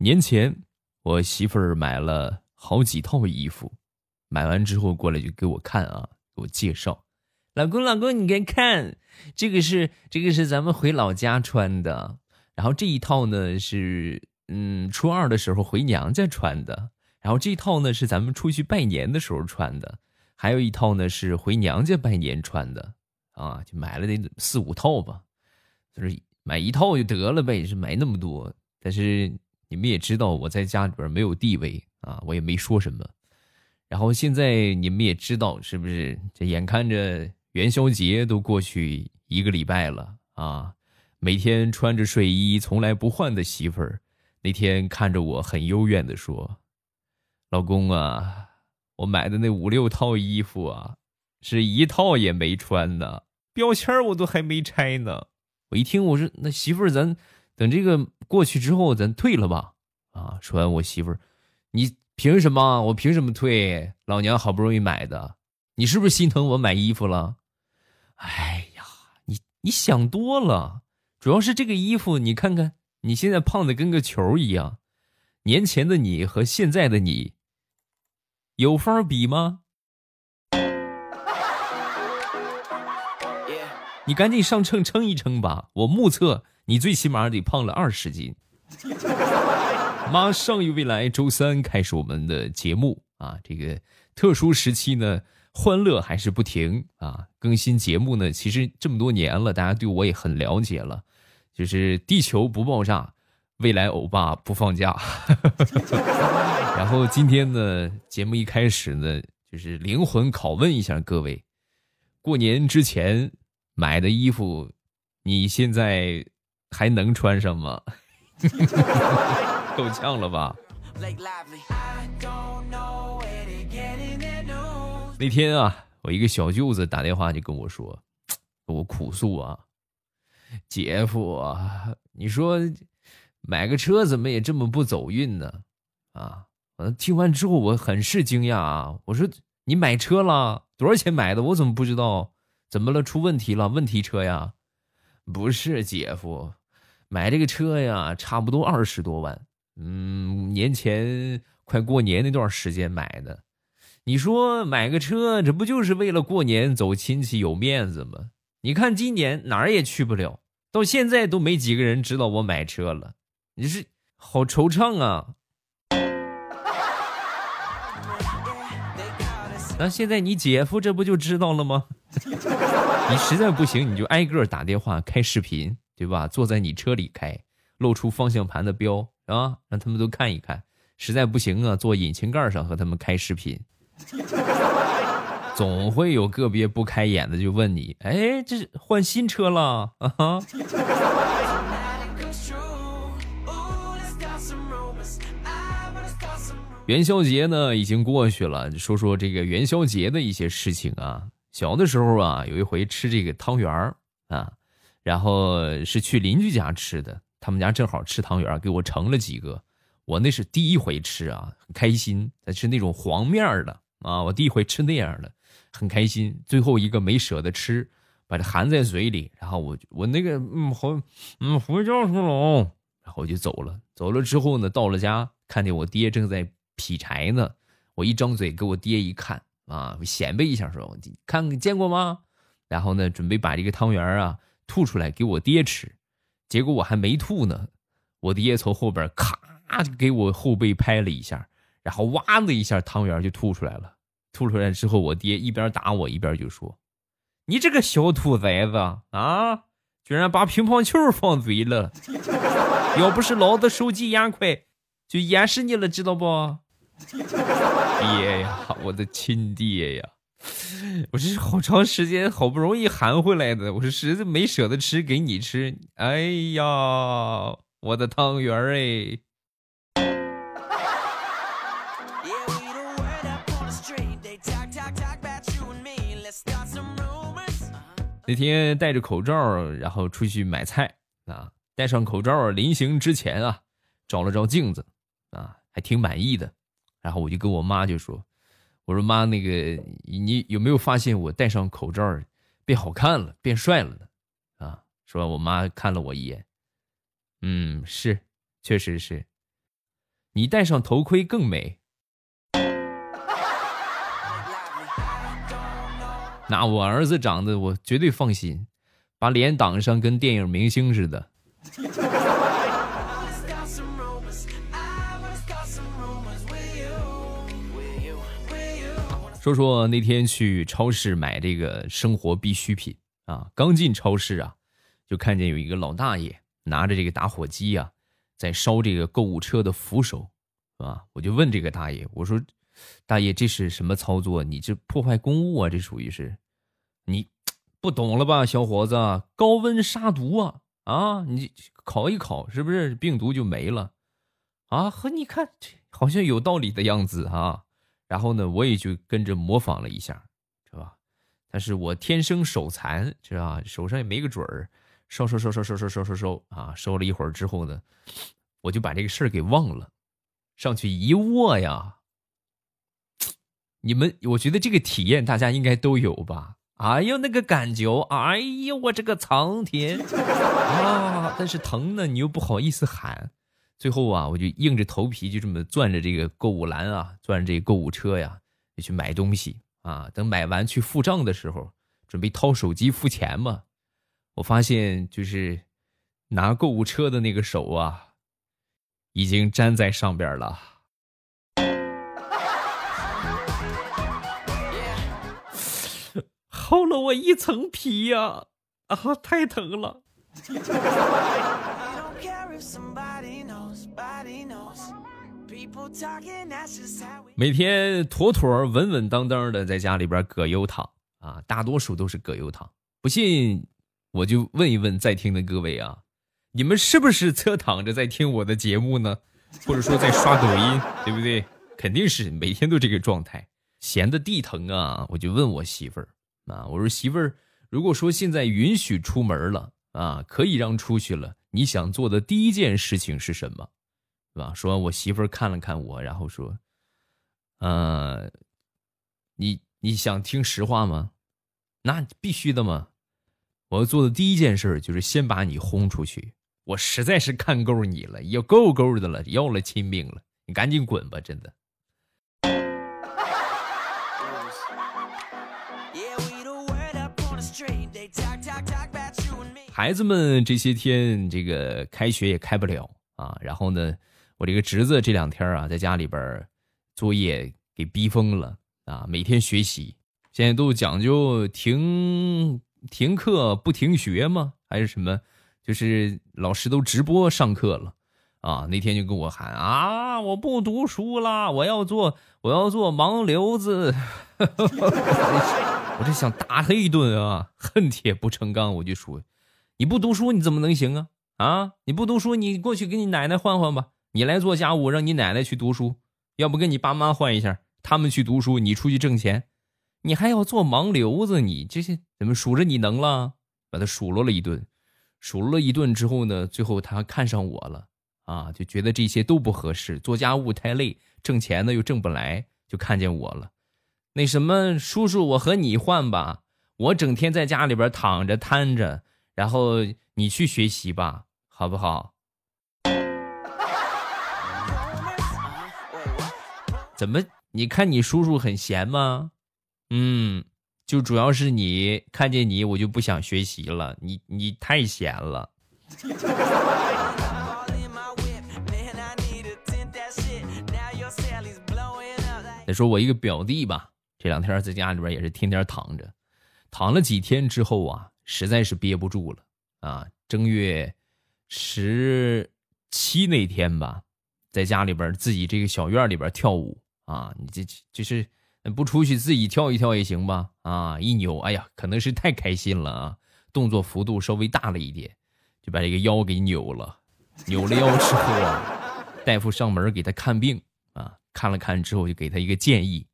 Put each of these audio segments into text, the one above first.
年前我媳妇儿买了好几套衣服，买完之后过来就给我看啊，给我介绍。老公，老公，你看看，这个是这个是咱们回老家穿的，然后这一套呢是嗯初二的时候回娘家穿的，然后这套呢是咱们出去拜年的时候穿的，还有一套呢是回娘家拜年穿的，啊，就买了得四五套吧，就是买一套就得了呗，是买那么多。但是你们也知道我在家里边没有地位啊，我也没说什么。然后现在你们也知道是不是？这眼看着。元宵节都过去一个礼拜了啊！每天穿着睡衣从来不换的媳妇儿，那天看着我很幽怨的说：“老公啊，我买的那五六套衣服啊，是一套也没穿呢，标签我都还没拆呢。”我一听，我说：“那媳妇儿，咱等这个过去之后，咱退了吧？”啊！说完，我媳妇儿：“你凭什么？我凭什么退？老娘好不容易买的，你是不是心疼我买衣服了？”哎呀，你你想多了，主要是这个衣服，你看看你现在胖的跟个球一样，年前的你和现在的你有法比吗？你赶紧上秤称一称吧，我目测你最起码得胖了二十斤。马上与未来周三开始我们的节目啊，这个特殊时期呢。欢乐还是不停啊！更新节目呢，其实这么多年了，大家对我也很了解了。就是地球不爆炸，未来欧巴不放假。然后今天呢，节目一开始呢，就是灵魂拷问一下各位：过年之前买的衣服，你现在还能穿上吗？够呛了吧？那天啊，我一个小舅子打电话就跟我说，我哭诉啊，姐夫啊，你说买个车怎么也这么不走运呢？啊，我听完之后我很是惊讶啊，我说你买车了多少钱买的？我怎么不知道？怎么了？出问题了？问题车呀？不是姐夫，买这个车呀，差不多二十多万，嗯，年前快过年那段时间买的。你说买个车，这不就是为了过年走亲戚有面子吗？你看今年哪儿也去不了，到现在都没几个人知道我买车了，你是好惆怅啊！那现在你姐夫这不就知道了吗？你实在不行，你就挨个打电话开视频，对吧？坐在你车里开，露出方向盘的标啊，让他们都看一看。实在不行啊，坐引擎盖上和他们开视频。总会有个别不开眼的就问你：“哎，这是换新车了啊？”元宵节呢已经过去了，说说这个元宵节的一些事情啊。小的时候啊，有一回吃这个汤圆儿啊，然后是去邻居家吃的，他们家正好吃汤圆，给我盛了几个。我那是第一回吃啊，很开心。再吃那种黄面的。啊！我第一回吃那样的，很开心。最后一个没舍得吃，把它含在嘴里。然后我我那个嗯回嗯回家去了，然后我就走了。走了之后呢，到了家，看见我爹正在劈柴呢。我一张嘴给我爹一看啊，显摆一下说：“看见过吗？”然后呢，准备把这个汤圆啊吐出来给我爹吃。结果我还没吐呢，我爹从后边咔就给我后背拍了一下。然后哇的一下，汤圆就吐出来了。吐出来之后，我爹一边打我一边就说：“你这个小兔崽子啊，居然把乒乓球放嘴了！要不是老子手疾眼快，就淹死你了，知道不？”爹呀，我的亲爹呀！我这是好长时间好不容易含回来的，我是实在没舍得吃给你吃。哎呀，我的汤圆哎！那天戴着口罩，然后出去买菜啊，戴上口罩临行之前啊，照了照镜子啊，还挺满意的。然后我就跟我妈就说：“我说妈，那个你有没有发现我戴上口罩变好看了，变帅了呢？”啊，说我妈看了我一眼，嗯，是，确实是。你戴上头盔更美。那我儿子长得我绝对放心，把脸挡上跟电影明星似的。说说那天去超市买这个生活必需品啊，刚进超市啊，就看见有一个老大爷拿着这个打火机啊，在烧这个购物车的扶手，啊，我就问这个大爷，我说：“大爷，这是什么操作？你这破坏公物啊？这属于是，你不懂了吧，小伙子？高温杀毒啊！啊，你烤一烤，是不是病毒就没了？啊，和你看这，好像有道理的样子啊。”然后呢，我也就跟着模仿了一下，是吧？但是我天生手残，知道吧？手上也没个准儿，收收收收收收收收收啊！收了一会儿之后呢，我就把这个事儿给忘了。上去一握呀，你们，我觉得这个体验大家应该都有吧？哎呦，那个感觉，哎呦，我这个苍天 啊！但是疼呢，你又不好意思喊。最后啊，我就硬着头皮就这么攥着这个购物篮啊，攥着这个购物车呀，就去买东西啊。等买完去付账的时候，准备掏手机付钱嘛，我发现就是拿购物车的那个手啊，已经粘在上边了，厚了我一层皮呀！啊，太疼了。每天妥妥稳稳当当的在家里边葛优躺啊，大多数都是葛优躺。不信，我就问一问在听的各位啊，你们是不是侧躺着在听我的节目呢？或者说在刷抖音，对不对？肯定是每天都这个状态，闲的地疼啊！我就问我媳妇儿啊，我说媳妇儿，如果说现在允许出门了啊，可以让出去了，你想做的第一件事情是什么？吧？说我媳妇儿看了看我，然后说：“呃，你你想听实话吗？那必须的嘛！我要做的第一件事就是先把你轰出去。我实在是看够你了，也够够的了，要了亲命了，你赶紧滚吧！真的。”孩子们这些天这个开学也开不了啊，然后呢？我这个侄子这两天啊，在家里边作业给逼疯了啊！每天学习，现在都讲究停停课不停学吗？还是什么？就是老师都直播上课了啊！那天就跟我喊啊，我不读书了，我要做我要做盲流子！我这想打他一顿啊，恨铁不成钢，我就说，你不读书你怎么能行啊？啊，你不读书，你过去跟你奶奶换换吧。你来做家务，让你奶奶去读书，要不跟你爸妈换一下，他们去读书，你出去挣钱，你还要做盲流子，你这些怎么数着你能了？把他数落了一顿，数落了一顿之后呢，最后他看上我了啊，就觉得这些都不合适，做家务太累，挣钱呢又挣不来，就看见我了。那什么，叔叔，我和你换吧，我整天在家里边躺着瘫着，然后你去学习吧，好不好？怎么？你看你叔叔很闲吗？嗯，就主要是你看见你，我就不想学习了。你你太闲了。再说我一个表弟吧，这两天在家里边也是天天躺着，躺了几天之后啊，实在是憋不住了啊。正月十七那天吧，在家里边自己这个小院里边跳舞。啊，你这就是不出去自己跳一跳也行吧？啊，一扭，哎呀，可能是太开心了啊，动作幅度稍微大了一点，就把这个腰给扭了。扭了腰之后啊，大夫上门给他看病啊，看了看之后就给他一个建议，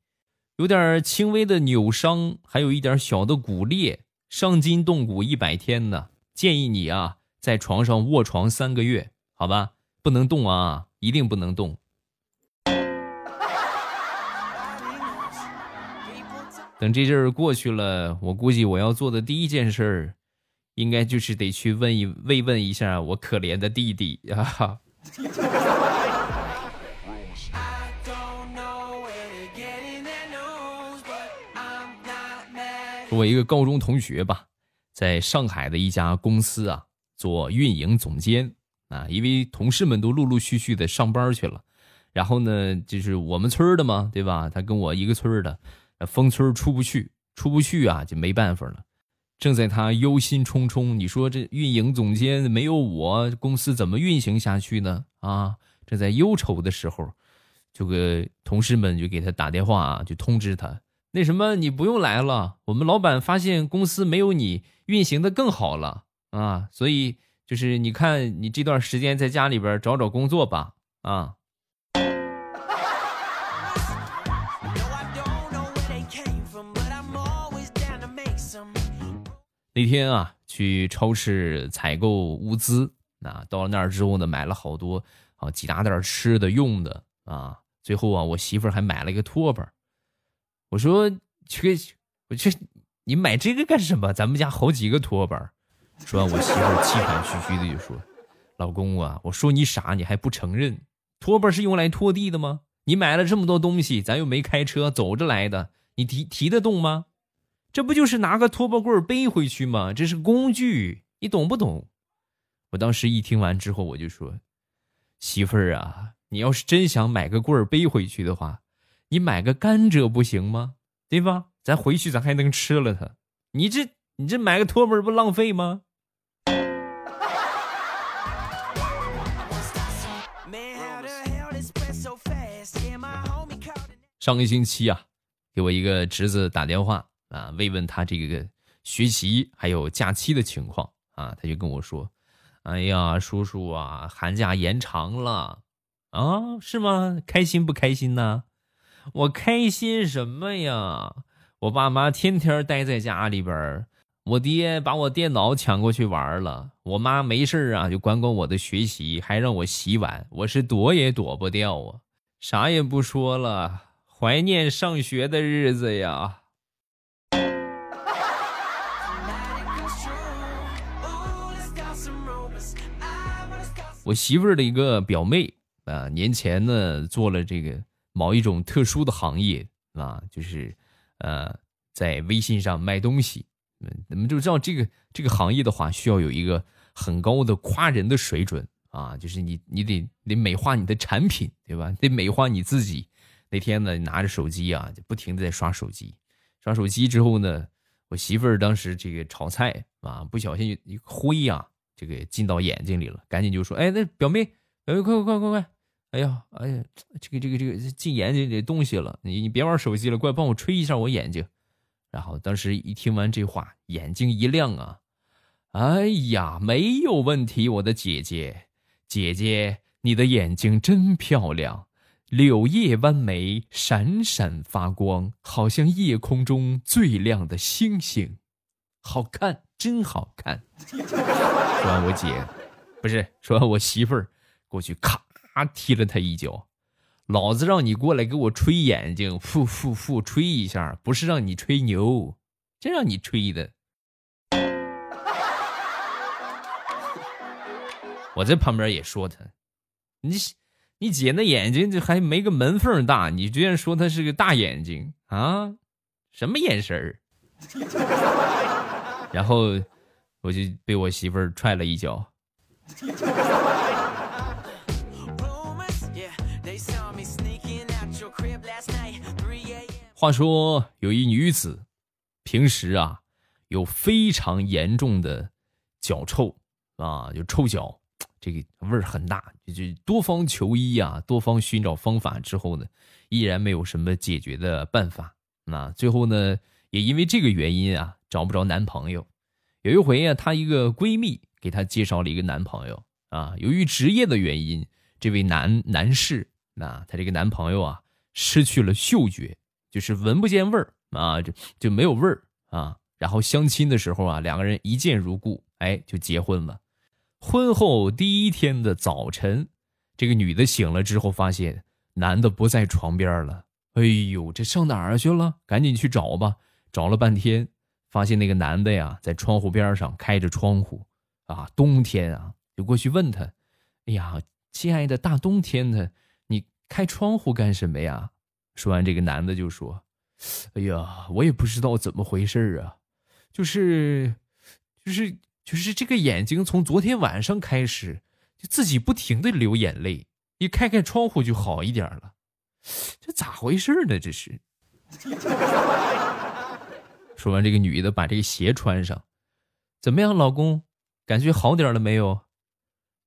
有点轻微的扭伤，还有一点小的骨裂，伤筋动骨一百天呢。建议你啊，在床上卧床三个月，好吧？不能动啊，一定不能动。等这阵儿过去了，我估计我要做的第一件事，应该就是得去问一慰问一下我可怜的弟弟啊。和我一个高中同学吧，在上海的一家公司啊做运营总监啊，因为同事们都陆陆续续的上班去了，然后呢，就是我们村的嘛，对吧？他跟我一个村的。封村出不去，出不去啊，就没办法了。正在他忧心忡忡，你说这运营总监没有我，公司怎么运行下去呢？啊，正在忧愁的时候，这个同事们就给他打电话，就通知他，那什么，你不用来了，我们老板发现公司没有你运行的更好了啊，所以就是你看你这段时间在家里边找找工作吧，啊。那天啊，去超市采购物资，啊，到了那儿之后呢，买了好多啊，几大袋吃的用的啊。最后啊，我媳妇还买了一个拖把。我说：“这，我去，你买这个干什么？咱们家好几个拖把。”说完，我媳妇气喘吁吁的就说：“老公啊，我说你傻，你还不承认？拖把是用来拖地的吗？你买了这么多东西，咱又没开车，走着来的，你提提得动吗？”这不就是拿个拖把棍背回去吗？这是工具，你懂不懂？我当时一听完之后，我就说：“媳妇儿啊，你要是真想买个棍儿背回去的话，你买个甘蔗不行吗？对吧？咱回去咱还能吃了它。你这你这买个拖把不浪费吗？”上个星期啊，给我一个侄子打电话。啊，慰问他这个学习还有假期的情况啊，他就跟我说：“哎呀，叔叔啊，寒假延长了啊，是吗？开心不开心呢？我开心什么呀？我爸妈天天待在家里边，我爹把我电脑抢过去玩了，我妈没事啊就管管我的学习，还让我洗碗，我是躲也躲不掉啊。啥也不说了，怀念上学的日子呀。”我媳妇儿的一个表妹啊，年前呢做了这个某一种特殊的行业啊，就是呃在微信上卖东西。你们就知道这个这个行业的话，需要有一个很高的夸人的水准啊，就是你你得得美化你的产品，对吧？得美化你自己。那天呢，拿着手机啊，就不停的在刷手机。刷手机之后呢，我媳妇儿当时这个炒菜啊，不小心一灰呀。这个进到眼睛里了，赶紧就说：“哎，那表妹，表妹，快快快快快！哎呀，哎呀，这个这个这个进眼睛里东西了，你你别玩手机了，过来帮我吹一下我眼睛。”然后当时一听完这话，眼睛一亮啊！哎呀，没有问题，我的姐姐，姐姐，你的眼睛真漂亮，柳叶弯眉，闪闪发光，好像夜空中最亮的星星，好看。真好看！说完我姐，不是说完我媳妇儿过去咔踢了他一脚。老子让你过来给我吹眼睛，复复复吹一下，不是让你吹牛，真让你吹的。我在旁边也说他，你你姐那眼睛就还没个门缝大，你居然说她是个大眼睛啊？什么眼神儿？然后我就被我媳妇儿踹了一脚。话说有一女子，平时啊有非常严重的脚臭啊，就臭脚，这个味儿很大，就多方求医啊，多方寻找方法之后呢，依然没有什么解决的办法。那最后呢，也因为这个原因啊。找不着男朋友，有一回啊，她一个闺蜜给她介绍了一个男朋友啊。由于职业的原因，这位男男士，那她这个男朋友啊，失去了嗅觉，就是闻不见味儿啊，就就没有味儿啊。然后相亲的时候啊，两个人一见如故，哎，就结婚了。婚后第一天的早晨，这个女的醒了之后，发现男的不在床边了。哎呦，这上哪儿去了？赶紧去找吧。找了半天。发现那个男的呀，在窗户边上开着窗户，啊，冬天啊，就过去问他：“哎呀，亲爱的，大冬天的，你开窗户干什么呀？”说完，这个男的就说：“哎呀，我也不知道怎么回事啊，就是就是就是这个眼睛从昨天晚上开始就自己不停的流眼泪，一开开窗户就好一点了，这咋回事呢？这是。说完，这个女的把这个鞋穿上，怎么样，老公，感觉好点了没有？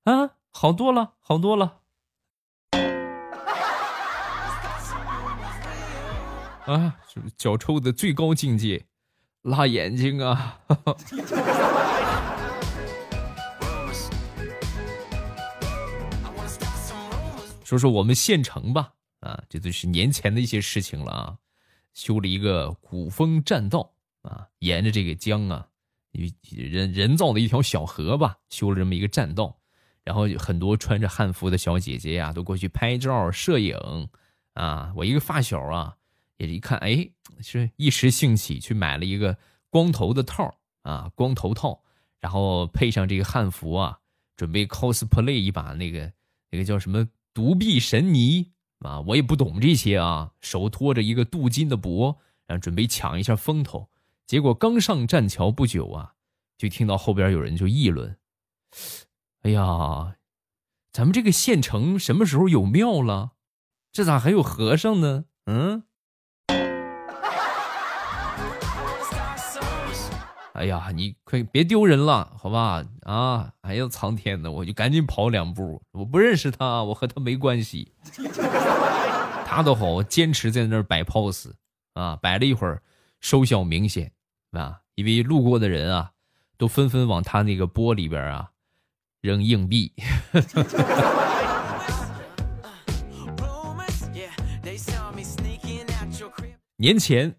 啊，好多了，好多了。啊，脚臭的最高境界，辣眼睛啊！说说我们县城吧，啊，这都是年前的一些事情了啊。修了一个古风栈道啊，沿着这个江啊，人人造的一条小河吧，修了这么一个栈道，然后很多穿着汉服的小姐姐呀，都过去拍照摄影啊。我一个发小啊。也是一看，哎，是一时兴起去买了一个光头的套啊，光头套，然后配上这个汉服啊，准备 cosplay 一把那个那个叫什么独臂神尼啊，我也不懂这些啊，手托着一个镀金的钵，然后准备抢一下风头。结果刚上栈桥不久啊，就听到后边有人就议论：“哎呀，咱们这个县城什么时候有庙了？这咋还有和尚呢？嗯？” 哎呀，你快别丢人了，好吧？啊，哎呀，苍天呐，我就赶紧跑两步。我不认识他，我和他没关系。他倒好，坚持在那儿摆 pose，啊，摆了一会儿，收效明显啊，因为路过的人啊，都纷纷往他那个钵里边啊扔硬币。年前，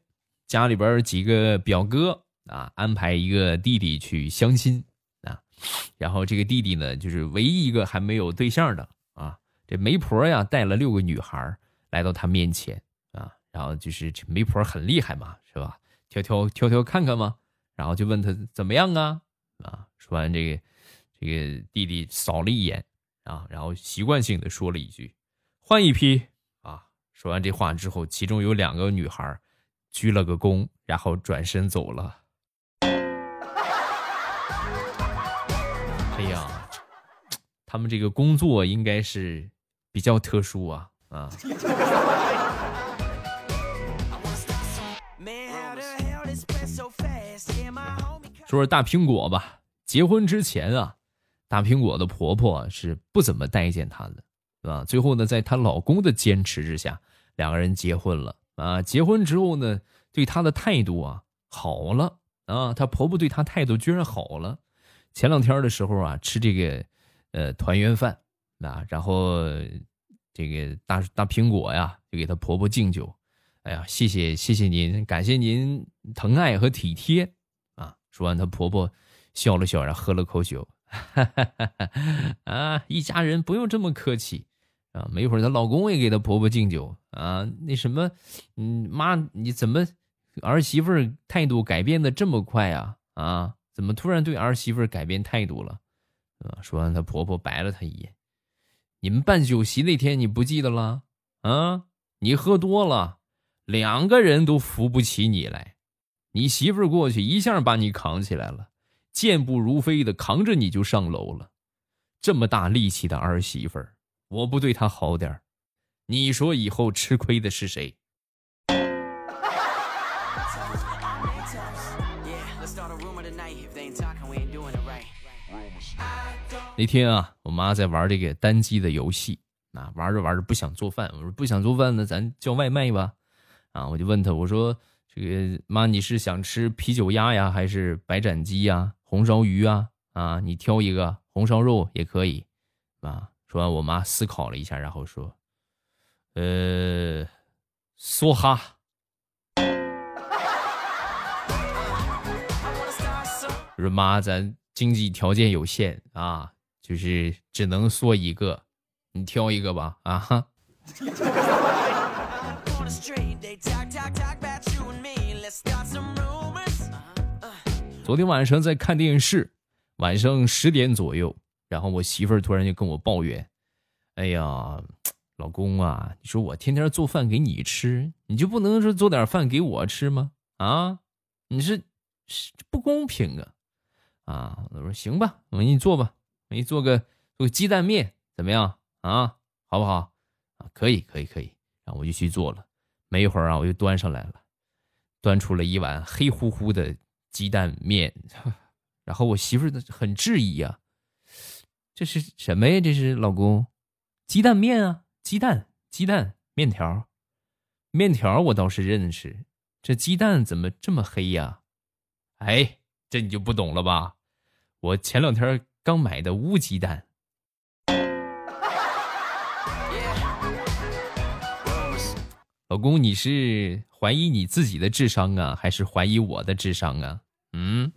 家里边几个表哥。啊，安排一个弟弟去相亲啊，然后这个弟弟呢，就是唯一一个还没有对象的啊。这媒婆呀，带了六个女孩来到他面前啊，然后就是这媒婆很厉害嘛，是吧？挑挑挑挑看看嘛，然后就问他怎么样啊？啊，说完这个，这个弟弟扫了一眼啊，然后习惯性的说了一句：“换一批啊。”说完这话之后，其中有两个女孩鞠了个躬，然后转身走了。哎呀，他们这个工作应该是比较特殊啊啊！说说大苹果吧，结婚之前啊，大苹果的婆婆是不怎么待见她的，是吧？最后呢，在她老公的坚持之下，两个人结婚了啊。结婚之后呢，对她的态度啊好了啊，她婆婆对她态度居然好了。前两天的时候啊，吃这个，呃，团圆饭啊，然后这个大大苹果呀，就给她婆婆敬酒。哎呀，谢谢谢谢您，感谢您疼爱和体贴！说完，她婆婆笑了笑，然后喝了口酒，哈哈哈哈啊，一家人不用这么客气啊。没一会儿，她老公也给她婆婆敬酒啊。那什么，嗯，妈，你怎么儿媳妇态度改变的这么快啊？啊？怎么突然对儿媳妇改变态度了？啊！说完，她婆婆白了她一眼：“你们办酒席那天你不记得了？啊！你喝多了，两个人都扶不起你来，你媳妇儿过去一下把你扛起来了，健步如飞的扛着你就上楼了。这么大力气的儿媳妇儿，我不对她好点儿你说以后吃亏的是谁？”那天啊，我妈在玩这个单机的游戏，啊，玩着玩着不想做饭，我说不想做饭呢，咱叫外卖吧。啊，我就问她，我说这个妈，你是想吃啤酒鸭呀，还是白斩鸡呀，红烧鱼啊？啊，你挑一个，红烧肉也可以。啊，说完，我妈思考了一下，然后说，呃，梭哈。我说妈，咱经济条件有限啊。就是只能说一个，你挑一个吧，啊哈。昨天晚上在看电视，晚上十点左右，然后我媳妇儿突然就跟我抱怨：“哎呀，老公啊，你说我天天做饭给你吃，你就不能说做点饭给我吃吗？啊，你是是不公平啊！啊，我说行吧，我给你做吧，我给你做个做个鸡蛋面，怎么样啊？好不好？啊，可以，可以，可以。然后我就去做了，没一会儿啊，我就端上来了，端出了一碗黑乎乎的鸡蛋面。然后我媳妇儿很质疑呀：“这是什么呀？这是老公，鸡蛋面啊，鸡蛋，鸡蛋面条，面条我倒是认识，这鸡蛋怎么这么黑呀？哎，这你就不懂了吧？我前两天刚买的乌鸡蛋。”老公，你是怀疑你自己的智商啊，还是怀疑我的智商啊？嗯。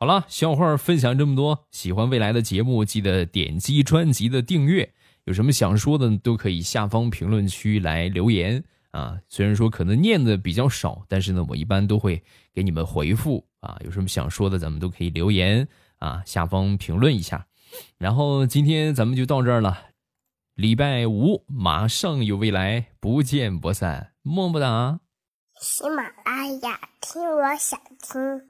好了，笑话分享这么多，喜欢未来的节目，记得点击专辑的订阅。有什么想说的，都可以下方评论区来留言啊。虽然说可能念的比较少，但是呢，我一般都会给你们回复啊。有什么想说的，咱们都可以留言啊，下方评论一下。然后今天咱们就到这儿了。礼拜五马上有未来，不见不散，么么哒！喜马拉雅听，我想听。